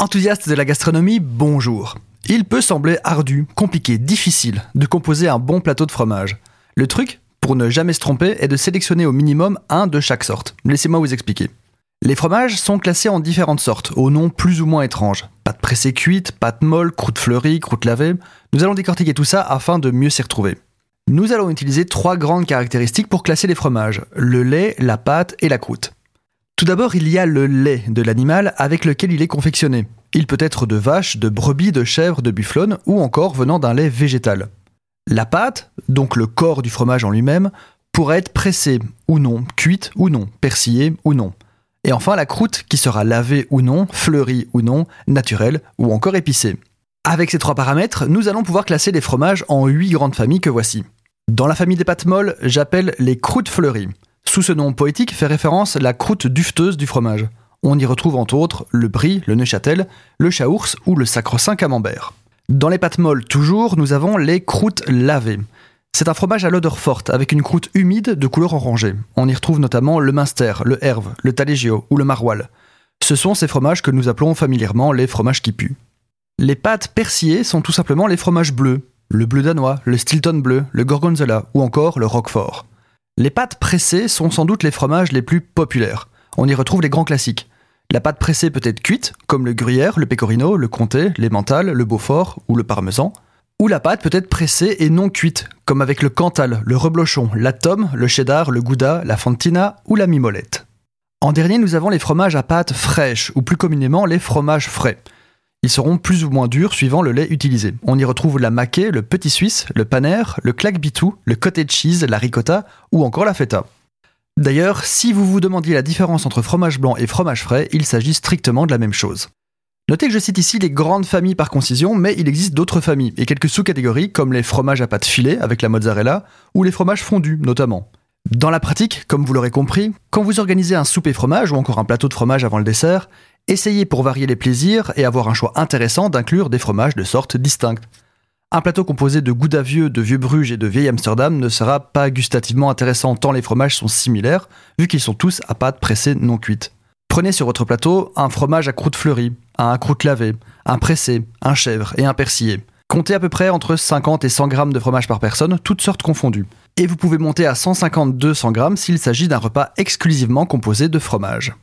Enthousiaste de la gastronomie, bonjour. Il peut sembler ardu, compliqué, difficile de composer un bon plateau de fromage. Le truc, pour ne jamais se tromper, est de sélectionner au minimum un de chaque sorte. Laissez-moi vous expliquer. Les fromages sont classés en différentes sortes, aux noms plus ou moins étranges. Pâte pressée cuite, pâte molle, croûte fleurie, croûte lavée. Nous allons décortiquer tout ça afin de mieux s'y retrouver. Nous allons utiliser trois grandes caractéristiques pour classer les fromages le lait, la pâte et la croûte. Tout d'abord, il y a le lait de l'animal avec lequel il est confectionné. Il peut être de vache, de brebis, de chèvre, de bufflonne ou encore venant d'un lait végétal. La pâte, donc le corps du fromage en lui-même, pourrait être pressée ou non, cuite ou non, persillée ou non. Et enfin la croûte qui sera lavée ou non, fleurie ou non, naturelle ou encore épicée. Avec ces trois paramètres, nous allons pouvoir classer les fromages en huit grandes familles que voici. Dans la famille des pâtes molles, j'appelle les croûtes fleuries. Sous ce nom poétique fait référence la croûte dufteuse du fromage. On y retrouve entre autres le brie, le neuchâtel, le chaours ou le sacro-saint camembert. Dans les pâtes molles toujours, nous avons les croûtes lavées. C'est un fromage à l'odeur forte, avec une croûte humide de couleur orangée. On y retrouve notamment le minster, le herve, le taleggio ou le maroilles. Ce sont ces fromages que nous appelons familièrement les fromages qui puent. Les pâtes persillées sont tout simplement les fromages bleus, le bleu danois, le Stilton bleu, le gorgonzola ou encore le roquefort. Les pâtes pressées sont sans doute les fromages les plus populaires. On y retrouve les grands classiques. La pâte pressée peut être cuite, comme le gruyère, le pecorino, le comté, l'emmental, le beaufort ou le parmesan. Ou la pâte peut être pressée et non cuite, comme avec le cantal, le reblochon, la tome, le cheddar, le gouda, la fontina ou la mimolette. En dernier, nous avons les fromages à pâte fraîche, ou plus communément les fromages frais. Ils seront plus ou moins durs suivant le lait utilisé. On y retrouve la maquet, le petit suisse, le paner, le claque-bitou, le cottage cheese, la ricotta ou encore la feta. D'ailleurs, si vous vous demandiez la différence entre fromage blanc et fromage frais, il s'agit strictement de la même chose. Notez que je cite ici les grandes familles par concision, mais il existe d'autres familles et quelques sous-catégories comme les fromages à pâte filée avec la mozzarella ou les fromages fondus notamment. Dans la pratique, comme vous l'aurez compris, quand vous organisez un souper fromage ou encore un plateau de fromage avant le dessert, essayez pour varier les plaisirs et avoir un choix intéressant d'inclure des fromages de sortes distinctes. Un plateau composé de gouda vieux, de vieux Bruges et de vieil Amsterdam ne sera pas gustativement intéressant tant les fromages sont similaires, vu qu'ils sont tous à pâte pressée non cuite. Prenez sur votre plateau un fromage à croûte fleurie, un croûte lavée, un pressé, un chèvre et un persillé. Comptez à peu près entre 50 et 100 grammes de fromage par personne, toutes sortes confondues. Et vous pouvez monter à 150-200 grammes s'il s'agit d'un repas exclusivement composé de fromage.